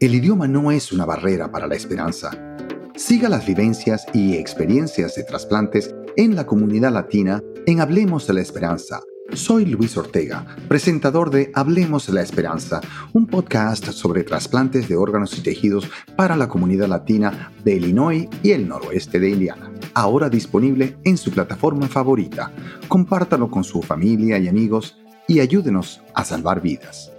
El idioma no es una barrera para la esperanza. Siga las vivencias y experiencias de trasplantes en la comunidad latina en Hablemos de la Esperanza. Soy Luis Ortega, presentador de Hablemos de la Esperanza, un podcast sobre trasplantes de órganos y tejidos para la comunidad latina de Illinois y el noroeste de Indiana. Ahora disponible en su plataforma favorita. Compártalo con su familia y amigos y ayúdenos a salvar vidas.